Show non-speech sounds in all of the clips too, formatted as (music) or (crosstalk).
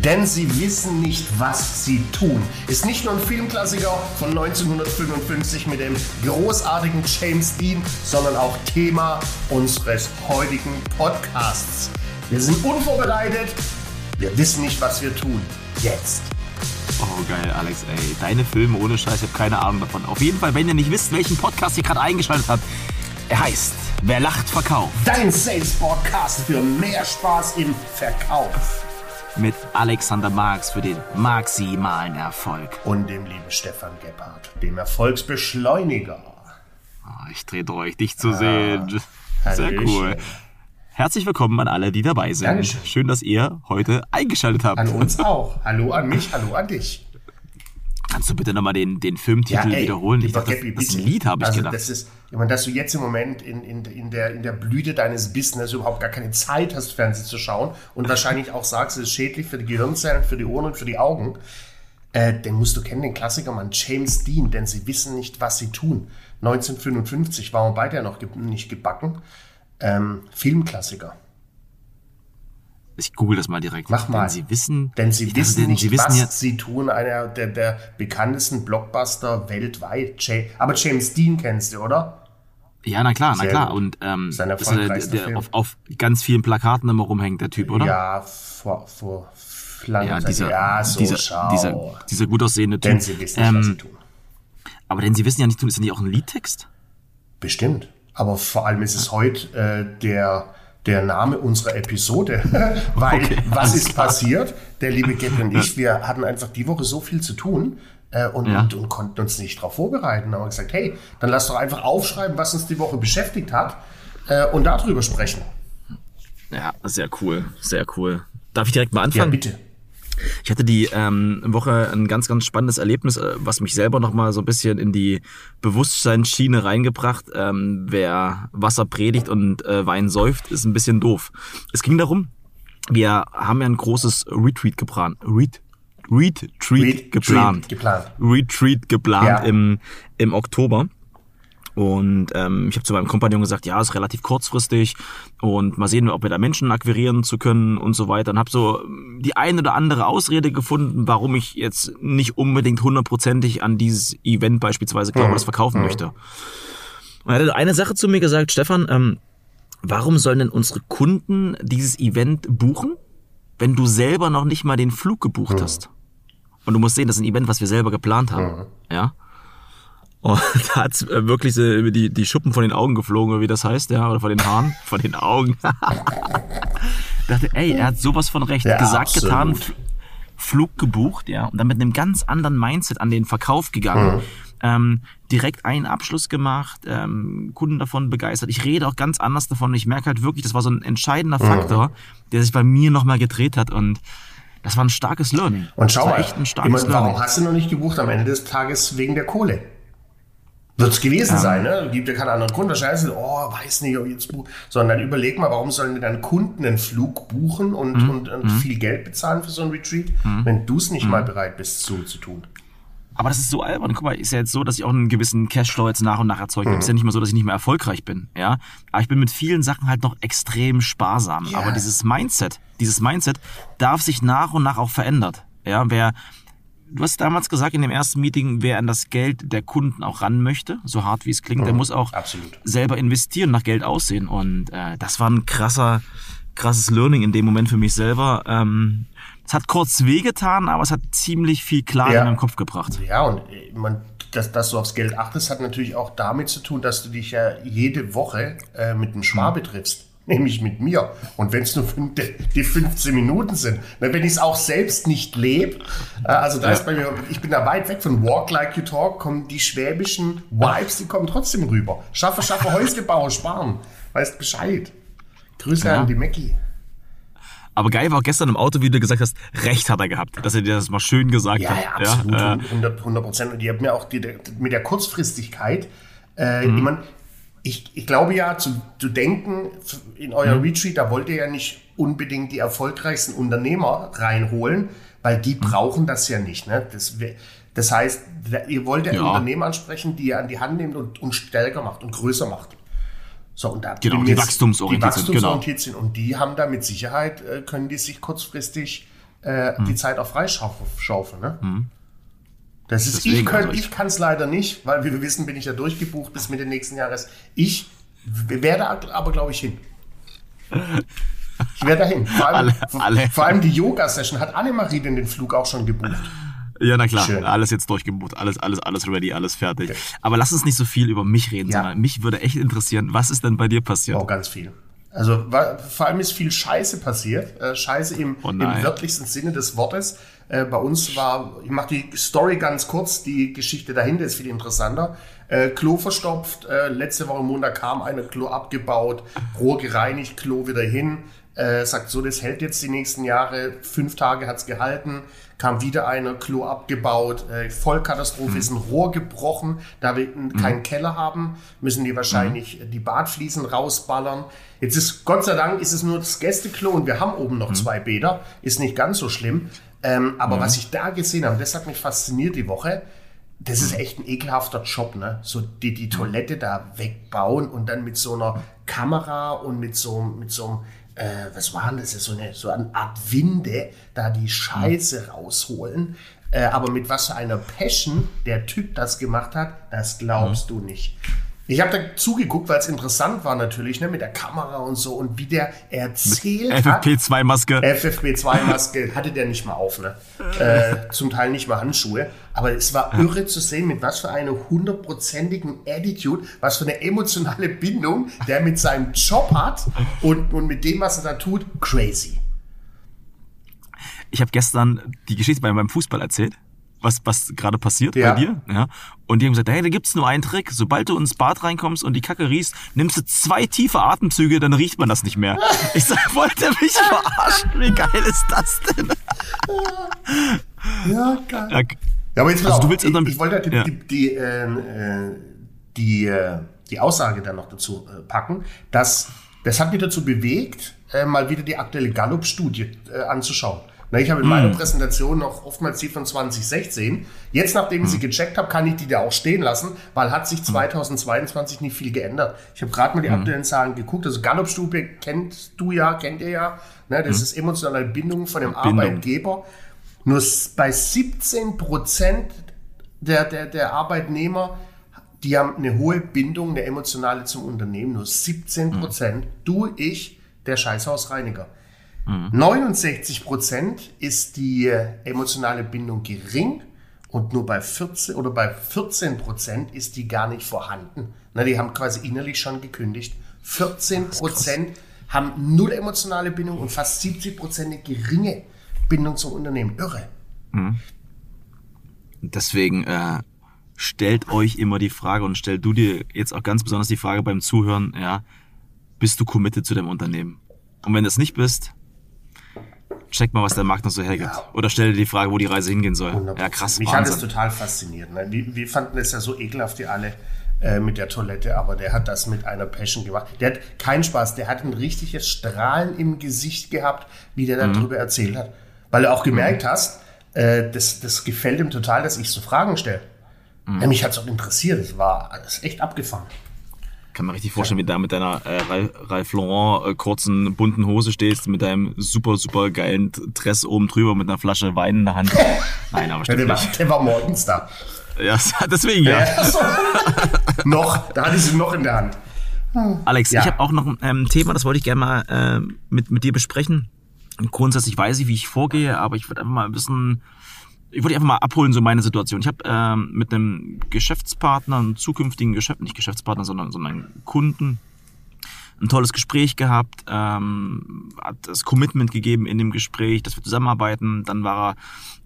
denn sie wissen nicht, was sie tun. Ist nicht nur ein Filmklassiker von 1955 mit dem großartigen James Dean, sondern auch Thema unseres heutigen Podcasts. Wir sind unvorbereitet, wir wissen nicht, was wir tun. Jetzt. Oh, geil, Alex, ey. Deine Filme ohne Scheiß, ich habe keine Ahnung davon. Auf jeden Fall, wenn ihr nicht wisst, welchen Podcast ihr gerade eingeschaltet habt, er heißt Wer lacht, verkauft. Dein Sales Podcast für mehr Spaß im Verkauf. Mit Alexander Marx für den maximalen Erfolg. Und dem lieben Stefan Gebhardt, dem Erfolgsbeschleuniger. Oh, ich trete euch, dich zu sehen. Ah, Sehr Hallöchen. cool. Herzlich willkommen an alle, die dabei sind. Dankeschön. Schön, dass ihr heute eingeschaltet habt. An uns auch. Hallo an mich, hallo an dich. Kannst du bitte nochmal den, den Filmtitel ey, wiederholen? Ich dachte, das, das. Lied, habe ich also gedacht. Das ist, ich meine, dass du jetzt im Moment in, in, in, der, in der Blüte deines Business überhaupt gar keine Zeit hast, Fernsehen zu schauen und wahrscheinlich auch sagst, es ist schädlich für die Gehirnzellen, für die Ohren und für die Augen, äh, den musst du kennen, den Klassikermann James Dean, denn sie wissen nicht, was sie tun. 1955 waren wir beide ja noch ge nicht gebacken. Ähm, Filmklassiker. Ich google das mal direkt. Mach mal. Denn sie wissen, Denn sie (laughs) dachte, wissen denn nicht, sie wissen was ja, sie tun. Einer der, der bekanntesten Blockbuster weltweit. Aber James Dean kennst du, oder? ja, na klar, na Sehr klar. gut. Und ähm, Sein ist der, der auf, auf ganz vielen Plakaten immer rumhängt, der Typ, oder? Ja, vor, vor langer Ja, Zeit. dieser, ja, so dieser, schau. dieser, dieser gut aussehende Typ. Denn sie wissen nicht, was sie ähm, tun. aber denn sie wissen ja nicht, ist das nicht auch ein Liedtext? Bestimmt. Aber vor allem ist es heute äh, der, der Name unserer Episode. (laughs) Weil, Okay, was ist klar. passiert? Der liebe Gabby und ich, wir hatten einfach die Woche so viel zu tun äh, und, Ja. und, und konnten uns nicht darauf vorbereiten. Haben wir gesagt, hey, dann lass doch einfach aufschreiben, was uns die Woche beschäftigt hat äh, und darüber sprechen. Ja, sehr cool, sehr cool. Darf ich direkt mal Ja, anfangen? bitte. Ich hatte die ähm, Woche ein ganz, ganz spannendes Erlebnis, äh, was mich selber nochmal so ein bisschen in die Bewusstseinsschiene reingebracht. Ähm, wer Wasser predigt und äh, Wein säuft, ist ein bisschen doof. Es ging darum, wir haben ja ein großes Retreat geplant. Ret Retreat Retreat geplant. geplant. Retreat geplant Ja. im, im Oktober. Und ähm, ich habe zu meinem Kompagnon gesagt, ja, ist relativ kurzfristig und mal sehen, ob wir da Menschen akquirieren zu können und so weiter. Und habe so ähm, die eine oder andere Ausrede gefunden, warum ich jetzt nicht unbedingt hundertprozentig an dieses Event beispielsweise glaube, das verkaufen möchte. Und er hatte eine Sache zu mir gesagt, Stefan, ähm, warum sollen denn unsere Kunden dieses Event buchen, wenn du selber noch nicht mal den Flug gebucht hast? Und du musst sehen, das ist ein Event, was wir selber geplant haben. Ja. Und (laughs) da hat's äh, wirklich so über die, die Schuppen von den Augen geflogen, oder wie das heißt, ja, oder von den Haaren, (laughs) von den Augen. (laughs) dachte, ey, er hat sowas von recht. Ja, Gesagt, absolut. getan, Flug gebucht, ja, und dann mit einem ganz anderen Mindset an den Verkauf gegangen. Ähm, direkt einen Abschluss gemacht, ähm, Kunden davon begeistert. Ich rede auch ganz anders davon. Ich merke halt wirklich, das war so ein entscheidender Faktor, der sich bei mir nochmal gedreht hat und das war ein starkes Learning. Und schau mal, echt ein starkes warum Learning. hast du noch nicht gebucht am Ende des Tages wegen der Kohle? Wird es gewesen sein, ne? Gibt ja keinen anderen Grund. Wahrscheinlich, oh, weiß nicht, ob ich jetzt buche. Sondern überleg mal, warum sollen denn dann Kunden einen Flug buchen und, Mhm. und, und viel Geld bezahlen für so ein Retreat, wenn du es nicht mal bereit bist, so zu tun? Aber das ist so albern. Guck mal, ist ja jetzt so, dass ich auch einen gewissen Cashflow jetzt nach und nach erzeuge. Mhm. Ist ja nicht mehr so, dass ich nicht mehr erfolgreich bin, ja. Aber ich bin mit vielen Sachen halt noch extrem sparsam. Ja. Aber dieses Mindset, dieses Mindset darf sich nach und nach auch verändert. Ja, wer, du hast damals gesagt in dem ersten Meeting, wer an das Geld der Kunden auch ran möchte, so hart wie es klingt, der muss auch Mhm. absolut. selber investieren, nach Geld aussehen. Und äh, das war ein krasser, krasses Learning in dem Moment für mich selber. Ähm, es hat kurz wehgetan, aber es hat ziemlich viel Klarheit Ja. in meinem Kopf gebracht. Ja, und äh, man, dass, dass du aufs Geld achtest, hat natürlich auch damit zu tun, dass du dich ja jede Woche äh, mit einem Schwabe Mhm. triffst. Nämlich mit mir. Und wenn es nur die die 15 Minuten sind, wenn ich es auch selbst nicht lebe, äh, also da Ja. ist bei mir, ich bin da weit weg von Walk Like You Talk, kommen die schwäbischen Vibes, die kommen trotzdem rüber. Schaffe, schaffe, Häuslebauer, sparen. Weißt Bescheid. Grüße Ja. an die Mackie. Aber geil war auch gestern im Auto, wie du gesagt hast, recht hat er gehabt, dass er dir das mal schön gesagt Ja, hat. ja, absolut. Ja, äh, 100 100 Prozent. Und ihr habt mir auch die, mit der Kurzfristigkeit, äh, Mhm. ich, mein, ich, ich glaube ja, zu, zu denken, in euer Mhm. Retreat, da wollt ihr ja nicht unbedingt die erfolgreichsten Unternehmer reinholen, weil die Mhm. brauchen das ja nicht. Ne? Das, das heißt, ihr wollt ja, Ja. Unternehmen ansprechen, die ihr an die Hand nehmt und, und stärker macht und größer macht. So, und da Genau, die wachstumsorientiert die sind, genau. wachstumsorientiert sind. Und die haben da mit Sicherheit, äh, können die sich kurzfristig äh, die Zeit auch freischaufeln. Ne? Das ist, Deswegen, ich kann also ich- es leider nicht, weil wie wir wissen, bin ich ja durchgebucht bis Mitte nächsten Jahres. Ich werde aber, glaube ich, hin. (laughs) Ich werde dahin. Vor allem, Alle- alle. vor allem die Yoga-Session hat Annemarie denn den Flug auch schon gebucht. Ja, na klar, Schön. alles jetzt durchgebucht, alles, alles, alles ready, alles fertig. Aber lass uns nicht so viel über mich reden, Ja. sondern mich würde echt interessieren, was ist denn bei dir passiert? Auch ganz viel. Also vor allem ist viel Scheiße passiert. Äh, Scheiße im, Oh im nein. wörtlichsten Sinne des Wortes. Äh, bei uns war, ich mache die Story ganz kurz, die Geschichte dahinter ist viel interessanter. Äh, Klo verstopft, letzte Woche Montag kam eine Klo abgebaut, Rohr gereinigt, Klo wieder hin. Äh, sagt so, das hält jetzt die nächsten Jahre. Fünf Tage hat's gehalten. Kam wieder eine Klo abgebaut. Äh, Vollkatastrophe ist ein Rohr gebrochen. Da wir n- keinen Keller haben, müssen die wahrscheinlich die Badfliesen rausballern. Jetzt ist, Gott sei Dank, ist es nur das Gästeklo und wir haben oben noch zwei Bäder. Ist nicht ganz so schlimm. Ähm, aber was ich da gesehen habe, das hat mich fasziniert die Woche. Das ist echt ein ekelhafter Job, ne? So die, die Toilette da wegbauen und dann mit so einer Kamera und mit so, mit so einem, äh, was war denn das? So eine, so eine Art Winde, da die Scheiße rausholen. Äh, aber mit was für einer Passion der Typ das gemacht hat, das glaubst du nicht. Ich habe da zugeguckt, weil es interessant war natürlich, ne, mit der Kamera und so und wie der erzählt hat. FFP2-Maske. FFP2-Maske hatte der nicht mal auf, ne? Äh, zum Teil nicht mal Handschuhe. Aber es war irre zu sehen, mit was für einer hundertprozentigen Attitude, was für eine emotionale Bindung der mit seinem Job hat und, und mit dem, was er da tut, crazy. Ich habe gestern die Geschichte beim, beim Fußball erzählt, was, was gerade passiert Ja. bei dir. Ja. Und die haben gesagt, hey, da gibt's nur einen Trick. Sobald du ins Bad reinkommst und die Kacke riechst, nimmst du zwei tiefe Atemzüge, dann riecht man das nicht mehr. (laughs) Ich sag, wollt ihr mich verarschen? Wie geil ist das denn? Ja, geil. Ja, Ja, aber jetzt Also du willst ich, ich wollte die, Ja. die, die, ähm, äh, die, äh, die Aussage dann noch dazu äh, packen, dass das hat mich dazu bewegt, äh, mal wieder die aktuelle Gallup-Studie anzuschauen. Na, ich habe in meiner Präsentation noch oftmals die von 2016. Jetzt, nachdem ich sie gecheckt habe, kann ich die da auch stehen lassen, weil hat sich 2022 nicht viel geändert. Ich habe gerade mal die aktuellen Zahlen geguckt. Also Gallup-Studie kennst du ja, kennt ihr ja. Ne, das ist emotionale Bindung von dem Bindung. Arbeitgeber. Nur bei 17 Prozent der, der, der Arbeitnehmer, die haben eine hohe Bindung, eine emotionale zum Unternehmen. Nur 17 Prozent. Du, ich, der Scheißhausreiniger. 69 Prozent ist die äh, emotionale Bindung gering und nur bei 14 oder bei 14 Prozent ist die gar nicht vorhanden. Na, die haben quasi innerlich schon gekündigt. 14 Prozent haben null emotionale Bindung und fast 70 Prozent eine geringe Bindung zum Unternehmen. Irre. Deswegen äh, stellt euch immer die Frage und stell du dir jetzt auch ganz besonders die Frage beim Zuhören, ja, bist du committed zu dem Unternehmen? Und wenn du es nicht bist, check mal, was der Markt noch so hergibt. Ja. Oder stell dir die Frage, wo die Reise hingehen soll. 100%. Ja, krass, Mich hat es Wahnsinn. total fasziniert. Ne? Wir, wir fanden es ja so ekelhaft, die alle äh, mit der Toilette, aber der hat das mit einer Passion gemacht. Der hat keinen Spaß, der hat ein richtiges Strahlen im Gesicht gehabt, wie der Mhm. darüber erzählt hat. Weil du auch gemerkt hast, äh, das, das gefällt ihm total, dass ich so Fragen stelle. Mhm. Mich hat es auch interessiert, es war das ist echt abgefahren. Kann man richtig vorstellen, wie du da mit deiner äh, Ralph, Ralph Lauren äh, kurzen bunten Hose stehst, mit deinem super, super geilen Dress oben drüber, mit einer Flasche Wein in der Hand. (laughs) Nein, aber stimmt der, war, nicht. der war morgens da. Ja, (laughs) deswegen ja. Ja, so. (laughs) noch, da hatte ich sie noch in der Hand. Alex, Ja. ich habe auch noch ein ähm, Thema, das wollte ich gerne mal äh, mit, mit dir besprechen. Und grundsätzlich weiß ich, wie ich vorgehe, aber ich würde einfach mal ein bisschen, ich dich einfach mal abholen, so meine Situation. Ich habe ähm, mit einem Geschäftspartner, einem zukünftigen Geschäft, nicht Geschäftspartner, sondern, sondern Kunden, ein tolles Gespräch gehabt, ähm, hat das Commitment gegeben in dem Gespräch, dass wir zusammenarbeiten. Dann war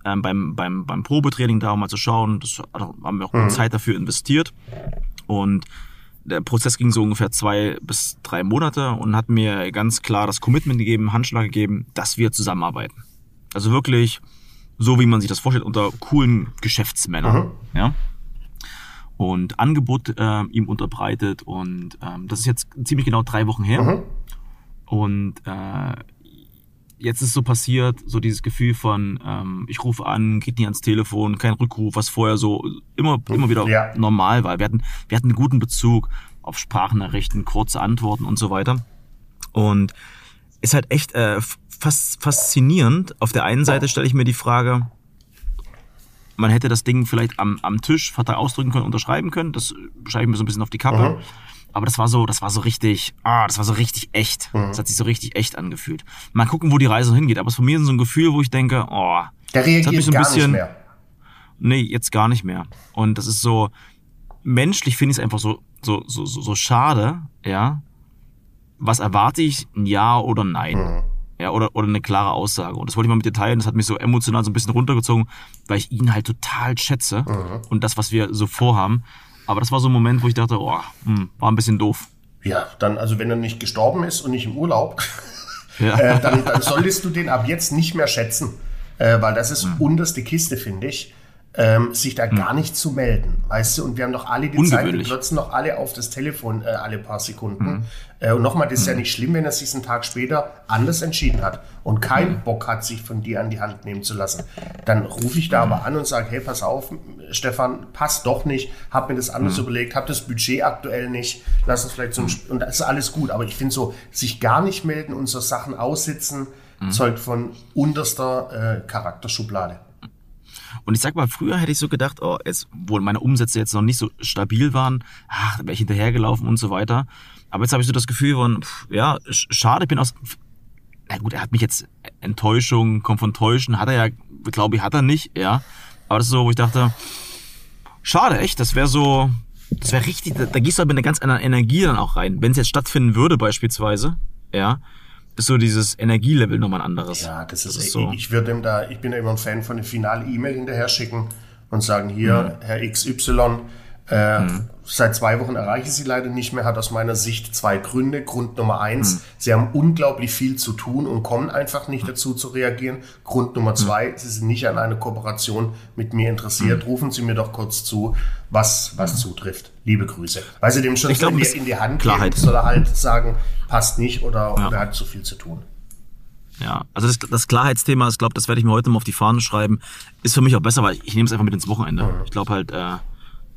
er ähm, beim, beim, beim Probetraining da, um mal zu schauen. Das haben wir auch Mhm. Zeit dafür investiert. Und der Prozess ging so ungefähr zwei bis drei Monate und hat mir ganz klar das Commitment gegeben, Handschlag gegeben, dass wir zusammenarbeiten. Also wirklich so, wie man sich das vorstellt, unter coolen Geschäftsmännern. Ja und Angebot äh, ihm unterbreitet und ähm, das ist jetzt ziemlich genau drei Wochen her Mhm. und äh, jetzt ist so passiert, so dieses Gefühl von ähm, ich rufe an, geht nie ans Telefon, kein Rückruf, was vorher so immer immer wieder Ja. normal war. Wir hatten wir hatten einen guten Bezug auf Sprachnachrichten, kurze Antworten und so weiter und ist halt echt äh, fast faszinierend. Auf der einen Seite stelle ich mir die Frage, man hätte das Ding vielleicht am, am Tisch Vertrag ausdrücken können, unterschreiben können. Das schreibe ich mir so ein bisschen auf die Kappe. Mhm. Aber das war so, das war so richtig, ah, das war so richtig echt. Mhm. Das hat sich so richtig echt angefühlt. Mal gucken, wo die Reise hingeht. Aber es ist von mir so ein Gefühl, wo ich denke, oh, der reagiert so ein gar bisschen, nicht mehr. Nee, jetzt gar nicht mehr. Und das ist so, menschlich finde ich es einfach so, so, so, so, so schade, ja. Was erwarte ich? Ein Ja oder Nein? Mhm. Ja, oder, oder eine klare Aussage. Und das wollte ich mal mit dir teilen. Das hat mich so emotional so ein bisschen runtergezogen, weil ich ihn halt total schätze mhm. und das, was wir so vorhaben. Aber das war so ein Moment, wo ich dachte, oh, hm, war ein bisschen doof. Ja, dann, also wenn er nicht gestorben ist und nicht im Urlaub, (laughs) ja. äh, dann, dann solltest du den ab jetzt nicht mehr schätzen. Äh, weil das ist mhm. unterste Kiste, finde ich ähm, sich da hm. gar nicht zu melden, weißt du? Und wir haben doch alle die Zeit, wir klotzen doch alle auf das Telefon äh, alle paar Sekunden. Hm. Äh, und nochmal, das ist ja hm. nicht schlimm, wenn er sich einen Tag später anders entschieden hat und keinen hm. Bock hat, sich von dir an die Hand nehmen zu lassen. Dann rufe ich da hm. aber an und sage, hey, pass auf, Stefan, passt doch nicht, hab mir das anders überlegt, hab das Budget aktuell nicht, lass uns vielleicht so ein, und das ist alles gut. Aber ich finde so, sich gar nicht melden und so Sachen aussitzen, zeugt von unterster äh, Charakterschublade. Und ich sag mal, früher hätte ich so gedacht, oh, jetzt, wo meine Umsätze jetzt noch nicht so stabil waren, ach, da wäre ich hinterhergelaufen und so weiter. Aber jetzt habe ich so das Gefühl von, pff, ja, schade, ich bin aus. Na gut, er hat mich jetzt Enttäuschung, kommt von Täuschen, hat er ja, glaube ich, hat er nicht, ja. Aber das ist so, wo ich dachte, schade, echt, das wäre so, das wäre richtig, da, da gehst du halt mit einer ganz anderen Energie dann auch rein. Wenn es jetzt stattfinden würde, beispielsweise, ja, ist so dieses Energielevel nochmal ein anderes. Ja, das ist, das ist so. Ich würde ihm da, ich bin ja immer ein Fan von eine finale E-Mail hinterher schicken und sagen, hier, mhm. Herr XY, äh, mhm. Seit zwei Wochen erreiche ich sie leider nicht mehr, hat aus meiner Sicht zwei Gründe. Grund Nummer eins, mhm. sie haben unglaublich viel zu tun und kommen einfach nicht dazu zu reagieren. Grund Nummer zwei, mhm. sie sind nicht an eine Kooperation mit mir interessiert. Mhm. Rufen Sie mir doch kurz zu, was, was mhm. zutrifft. Liebe Grüße. Weil sie dem schon glaub, in, die, in die Hand Klarheit. geben, soll er halt sagen, passt nicht oder, ja. oder hat zu viel zu tun. Ja, also das, das Klarheitsthema, ich glaube, das werde ich mir heute mal auf die Fahne schreiben, ist für mich auch besser, weil ich nehme es einfach mit ins Wochenende. Mhm. Ich glaube halt, äh,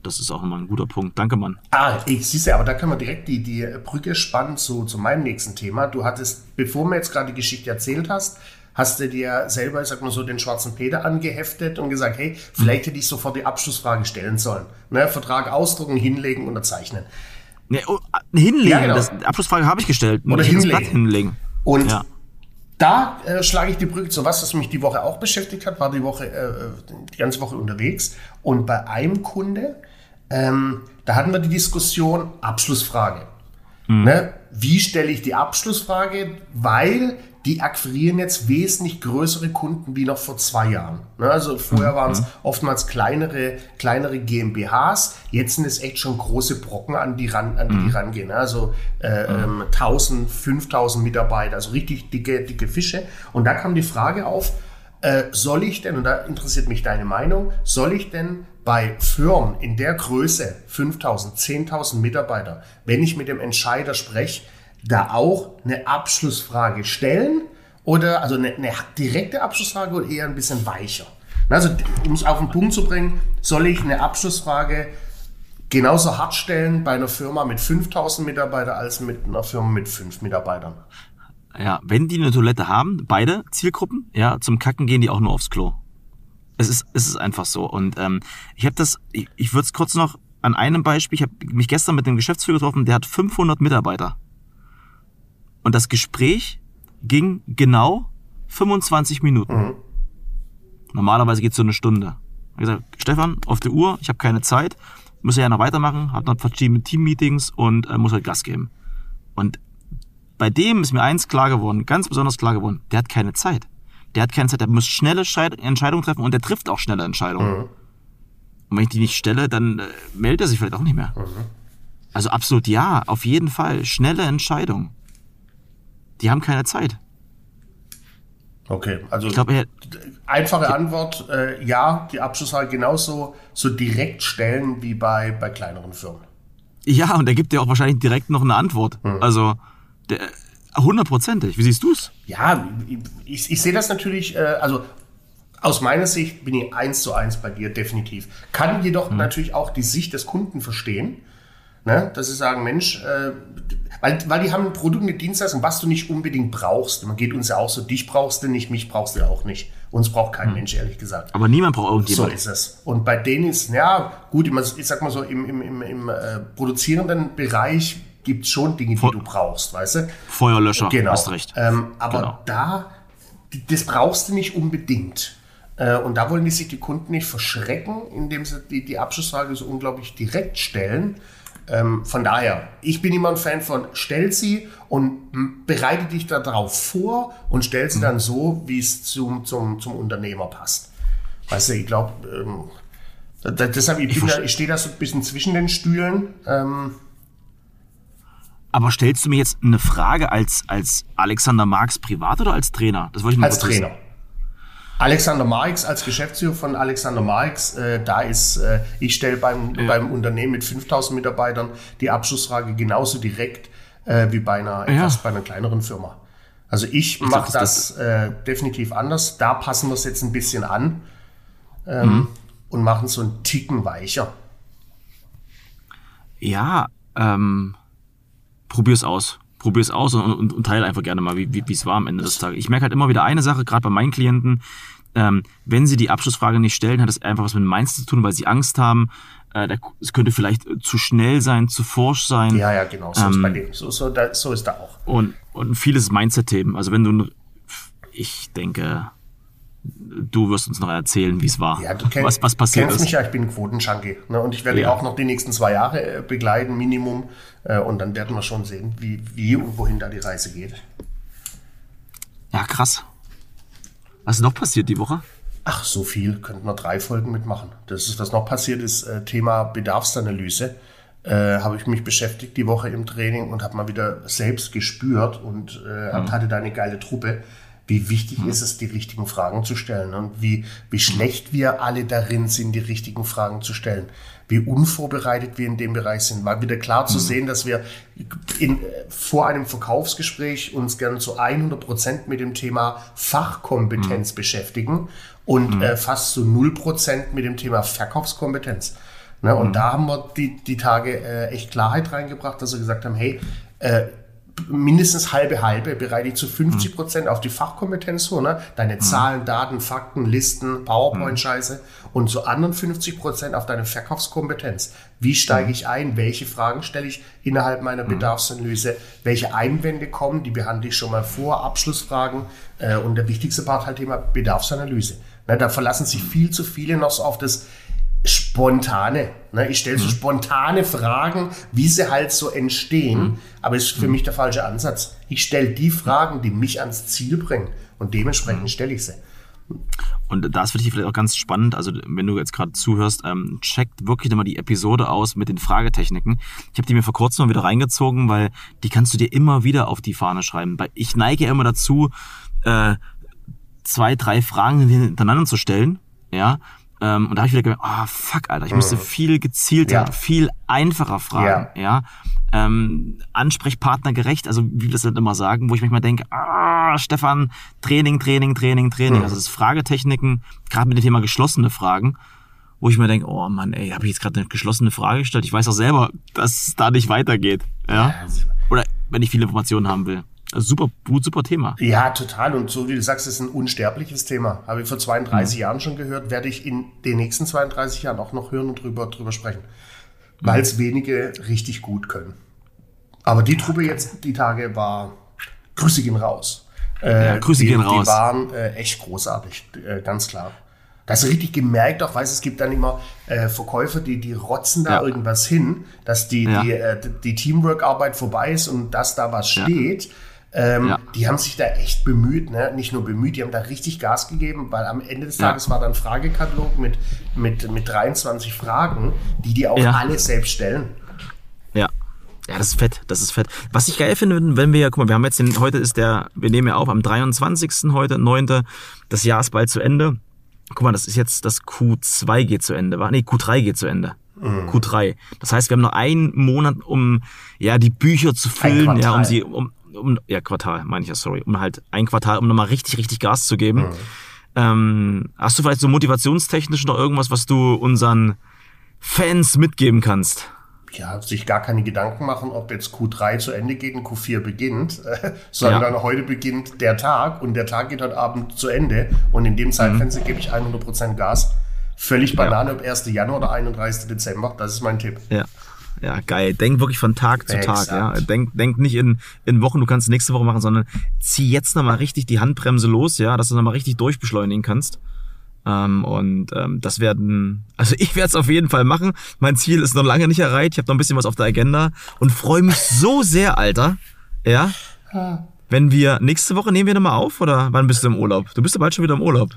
das ist auch immer ein guter Punkt. Danke, Mann. Ah, ich siehst du, aber da können wir direkt die, die Brücke spannen zu, zu meinem nächsten Thema. Du hattest, bevor mir jetzt gerade die Geschichte erzählt hast, hast du dir selber, sag mal so, den schwarzen Peter angeheftet und gesagt, hey, vielleicht hätte ich sofort die Abschlussfrage stellen sollen. Ne, Vertrag ausdrucken, hinlegen, unterzeichnen. Nee, oh, hinlegen, ja, genau. das, Abschlussfrage habe ich gestellt. Oder hinlegen. hinlegen. Und ja. da äh, schlage ich die Brücke zu was, was mich die Woche auch beschäftigt hat, war die Woche, äh, die ganze Woche unterwegs. Und bei einem Kunde, ähm, da hatten wir die Diskussion Abschlussfrage. Mhm. Ne? Wie stelle ich die Abschlussfrage? Weil die akquirieren jetzt wesentlich größere Kunden wie noch vor zwei Jahren. Ne? Also vorher mhm. waren es oftmals kleinere, kleinere GmbHs. Jetzt sind es echt schon große Brocken, an die, ran, an die, mhm. die rangehen. Also äh, mhm. 1000, ähm, 5000 Mitarbeiter, also richtig dicke, dicke Fische. Und da kam die Frage auf, äh, soll ich denn, und da interessiert mich deine Meinung, soll ich denn bei Firmen in der Größe, 5000, 10.000 Mitarbeiter, wenn ich mit dem Entscheider spreche, da auch eine Abschlussfrage stellen oder also eine, eine direkte Abschlussfrage oder eher ein bisschen weicher? Also, um es auf den Punkt zu bringen, soll ich eine Abschlussfrage genauso hart stellen bei einer Firma mit 5000 Mitarbeitern als mit einer Firma mit 5 Mitarbeitern? Ja, wenn die eine Toilette haben, beide Zielgruppen, ja, zum Kacken gehen die auch nur aufs Klo. Es ist, es ist einfach so. Und ähm, ich habe das, ich, ich würde es kurz noch an einem Beispiel, ich habe mich gestern mit dem Geschäftsführer getroffen, der hat 500 Mitarbeiter. Und das Gespräch ging genau 25 Minuten. Mhm. Normalerweise geht es so eine Stunde. Ich habe gesagt, Stefan, auf der Uhr, ich habe keine Zeit, muss ja noch weitermachen, habe noch verschiedene Teammeetings und äh, muss halt Gas geben. Und bei dem ist mir eins klar geworden, ganz besonders klar geworden, der hat keine Zeit der hat keine Zeit, der muss schnelle Entscheidungen treffen und der trifft auch schnelle Entscheidungen. Mhm. Und wenn ich die nicht stelle, dann äh, meldet er sich vielleicht auch nicht mehr. Mhm. Also absolut ja, auf jeden Fall. Schnelle Entscheidungen. Die haben keine Zeit. Okay, also ich glaub, er, einfache ja. Antwort, äh, ja, die Abschlussfrage genauso so direkt stellen wie bei, bei kleineren Firmen. Ja, und er gibt dir auch wahrscheinlich direkt noch eine Antwort. Mhm. Also der, Hundertprozentig. Wie siehst du es? Ja, ich, ich sehe das natürlich, äh, also aus meiner Sicht bin ich eins zu eins bei dir, definitiv. Kann jedoch mhm. natürlich auch die Sicht des Kunden verstehen. Ne? Dass sie sagen, Mensch, äh, weil, weil die haben ein Produkt, eine Dienstleistung, was du nicht unbedingt brauchst. Man geht uns ja auch so, dich brauchst du nicht, mich brauchst du auch nicht. Uns braucht kein Mensch, ehrlich gesagt. Aber niemand braucht So irgendjemand. ist es. Und bei denen ist, ja, gut, ich ich sag mal so, im, im, im, im äh, produzierenden Bereich gibt es schon Dinge, die du brauchst, weißt du? Feuerlöscher, Genau. hast recht. Ähm, aber Genau. da, das brauchst du nicht unbedingt. Äh, und da wollen die sich die Kunden nicht verschrecken, indem sie die, die Abschlussfrage so unglaublich direkt stellen. Ähm, von daher, ich bin immer ein Fan von, stell sie und bereite dich darauf vor und stell Mhm. sie dann so, wie es zum, zum, zum Unternehmer passt. Weißt du, ich glaube, ähm, deshalb, ich, da, ich stehe da so ein bisschen zwischen den Stühlen. Ähm, Aber stellst du mir jetzt eine Frage als, als Alexander Marx privat oder als Trainer? Das wollte ich mal Als kurz wissen. Trainer. Alexander Marx als Geschäftsführer von Alexander Marx, äh, da ist, äh, ich stelle beim, beim Unternehmen mit 5000 Mitarbeitern die Abschlussfrage genauso direkt äh, wie bei einer, Ja. etwas, bei einer kleineren Firma. Also ich, mache das- das, äh, definitiv anders. Da passen wir es jetzt ein bisschen an ähm, und machen so einen Ticken weicher. Ja, ähm, probier's aus. Probier's aus und, und, und teile einfach gerne mal, wie wie es war am Ende des Tages. Ich merke halt immer wieder eine Sache, gerade bei meinen Klienten, ähm, wenn sie die Abschlussfrage nicht stellen, hat es einfach was mit dem Mindset zu tun, weil sie Angst haben, äh, es könnte vielleicht äh, zu schnell sein, zu forsch sein. Ja, ja, genau. So ist Ähm, bei dem. So, so, da, so ist da auch. Und, und vieles Mindset-Themen. Also wenn du, ich denke, du wirst uns noch erzählen, wie es war. Ja, du kenn, was, was passiert kennst ist. mich ja, ich bin Quotenjunkie. Ne? Und ich werde Ja. auch noch die nächsten zwei Jahre äh, begleiten, Minimum. Äh, und dann werden wir schon sehen, wie, wie und wohin da die Reise geht. Ja, krass. Was ist noch passiert die Woche? Ach, so viel, könnten wir drei Folgen mitmachen. Das ist, was noch passiert ist, äh, Thema Bedarfsanalyse. Äh, habe ich mich beschäftigt die Woche im Training und habe mal wieder selbst gespürt und äh, hatte da eine geile Truppe. Wie wichtig ist es, die richtigen Fragen zu stellen und wie, wie schlecht wir alle darin sind, die richtigen Fragen zu stellen. Wie unvorbereitet wir in dem Bereich sind. Mal wieder klar zu sehen, dass wir in, vor einem Verkaufsgespräch uns gern zu 100 Prozent mit dem Thema Fachkompetenz beschäftigen und äh, fast zu 0 Prozent mit dem Thema Verkaufskompetenz. Ne, und da haben wir die, die Tage äh, echt Klarheit reingebracht, dass wir gesagt haben, hey, äh, mindestens halbe halbe bereite ich zu 50 Prozent auf die Fachkompetenz vor, ne? deine Zahlen, Daten, Fakten, Listen, PowerPoint-Scheiße und zu anderen 50 Prozent auf deine Verkaufskompetenz. Wie steige ich ein? Welche Fragen stelle ich innerhalb meiner Bedarfsanalyse? Welche Einwände kommen? Die behandle ich schon mal vor, Abschlussfragen äh, und der wichtigste Part halt Thema Bedarfsanalyse. Ne, da verlassen sich viel zu viele noch so auf das spontane. Ne? Ich stelle so Mhm. spontane Fragen, wie sie halt so entstehen, Mhm. aber ist für mich der falsche Ansatz. Ich stelle die Fragen, die mich ans Ziel bringen und dementsprechend Mhm. stelle ich sie. Und da ist für dich vielleicht auch ganz spannend, also wenn du jetzt gerade zuhörst, ähm, checkt wirklich nochmal die Episode aus mit den Fragetechniken. Ich habe die mir vor kurzem mal wieder reingezogen, weil die kannst du dir immer wieder auf die Fahne schreiben. Weil ich neige immer dazu, äh, zwei, drei Fragen hintereinander zu stellen, ja. Ähm, und da habe ich wieder gemerkt, ah fuck, Alter, ich müsste viel gezielter, Ja. viel einfacher fragen, ja. Ähm, Ansprechpartner gerecht, also wie wir das dann immer sagen, wo ich manchmal denke, ah, Stefan, Training, Training, Training, Training. Also das ist Fragetechniken, gerade mit dem Thema geschlossene Fragen, wo ich mir denke, oh Mann, ey, habe ich jetzt gerade eine geschlossene Frage gestellt? Ich weiß auch selber, dass es da nicht weitergeht. Ja? Oder wenn ich viele Informationen haben will. Also super, super Thema. Ja, total. Und so wie du sagst, ist ein unsterbliches Thema. Habe ich vor 32 Mhm. Jahren schon gehört, werde ich in den nächsten 32 Jahren auch noch hören und drüber, drüber sprechen. Weil es wenige richtig gut können. Aber die Truppe jetzt, die Tage war, Grüße gehen raus. Äh, Ja, Grüße die, gehen raus. Die waren äh, echt großartig, äh, ganz klar. Das ist richtig gemerkt, auch weiß es gibt dann immer äh, Verkäufer, die, die rotzen da Ja. irgendwas hin, dass die, Ja. die, äh, die Teamwork-Arbeit vorbei ist und dass da was steht. Ähm, Ja. Die haben sich da echt bemüht, ne? nicht nur bemüht, die haben da richtig Gas gegeben, weil am Ende des Ja. Tages war dann ein Fragekatalog mit, mit, mit 23 Fragen, die die auch Ja. alle selbst stellen. Ja. Ja, das ist fett, das ist fett. Was ich geil finde, wenn wir, guck mal, wir haben jetzt den, heute ist der, wir nehmen ja auf am 23. heute, 9. Das Jahr ist bald zu Ende. Guck mal, das ist jetzt, das Q2 geht zu Ende, war? Nee, Q3 geht zu Ende. Q3. Das heißt, wir haben noch einen Monat, um, ja, die Bücher zu füllen, ja, um sie, um, um, ja, Quartal, meine ich ja, sorry, um halt ein Quartal, um nochmal richtig, richtig Gas zu geben. Ähm, hast du vielleicht so motivationstechnisch noch irgendwas, was du unseren Fans mitgeben kannst? ja, sich gar keine Gedanken machen, ob jetzt Q3 zu Ende geht und Q4 beginnt, äh, (laughs) sondern Ja. heute beginnt der Tag und der Tag geht heute Abend zu Ende und in dem Zeitfenster gebe ich 100% Gas. Völlig Banane, ob 1. Januar oder 31. Dezember, das ist mein Tipp. Ja. Ja, geil. Denk wirklich von Tag zu Tag. Exakt. Ja. Denk, denk nicht in, in Wochen, du kannst nächste Woche machen, sondern zieh jetzt nochmal richtig die Handbremse los, ja, dass du nochmal richtig durchbeschleunigen kannst. Ähm, und ähm, das werden, also ich werde es auf jeden Fall machen. Mein Ziel ist noch lange nicht erreicht. Ich habe noch ein bisschen was auf der Agenda und freue mich so sehr, Alter. Ja. Wenn wir nächste Woche nehmen wir nochmal auf oder wann bist du im Urlaub? Du bist ja bald schon wieder im Urlaub.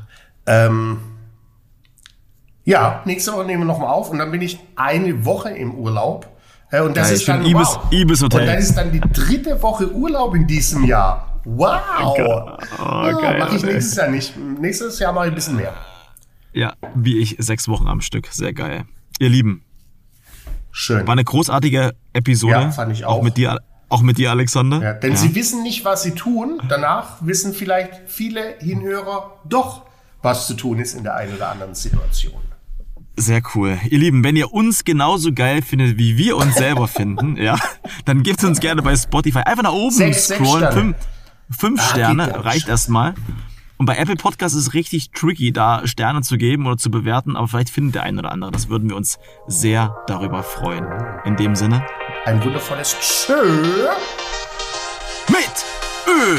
Ähm, ja, nächste Woche nehmen wir nochmal auf und dann bin ich eine Woche im Urlaub. Und das Geil, ist dann Ibis- wow. Ibis Hotel. Und das ist dann die dritte Woche Urlaub in diesem Jahr. Wow! Oh, geil, mache ich nächstes Jahr nicht. Nächstes Jahr mache ich ein bisschen mehr. Ja, wie ich sechs Wochen am Stück. Sehr geil. Ihr Lieben, Schön. war eine großartige Episode. Ja, fand ich auch. mit dir, auch mit dir, Alexander. Ja, denn sie wissen nicht, was sie tun. Danach wissen vielleicht viele Hinhörer doch, was zu tun ist in der einen oder anderen Situation. Sehr cool. Ihr Lieben, wenn ihr uns genauso geil findet, wie wir uns selber (laughs) finden, ja, dann gebt uns gerne bei Spotify einfach nach oben Sechs- scrollen. Fünf, fünf Ah, Sterne reicht erstmal. Und bei Apple Podcasts ist es richtig tricky, da Sterne zu geben oder zu bewerten, aber vielleicht findet der ein oder andere. Das würden wir uns sehr darüber freuen. In dem Sinne, Ein wundervolles Tschö. mit Ö.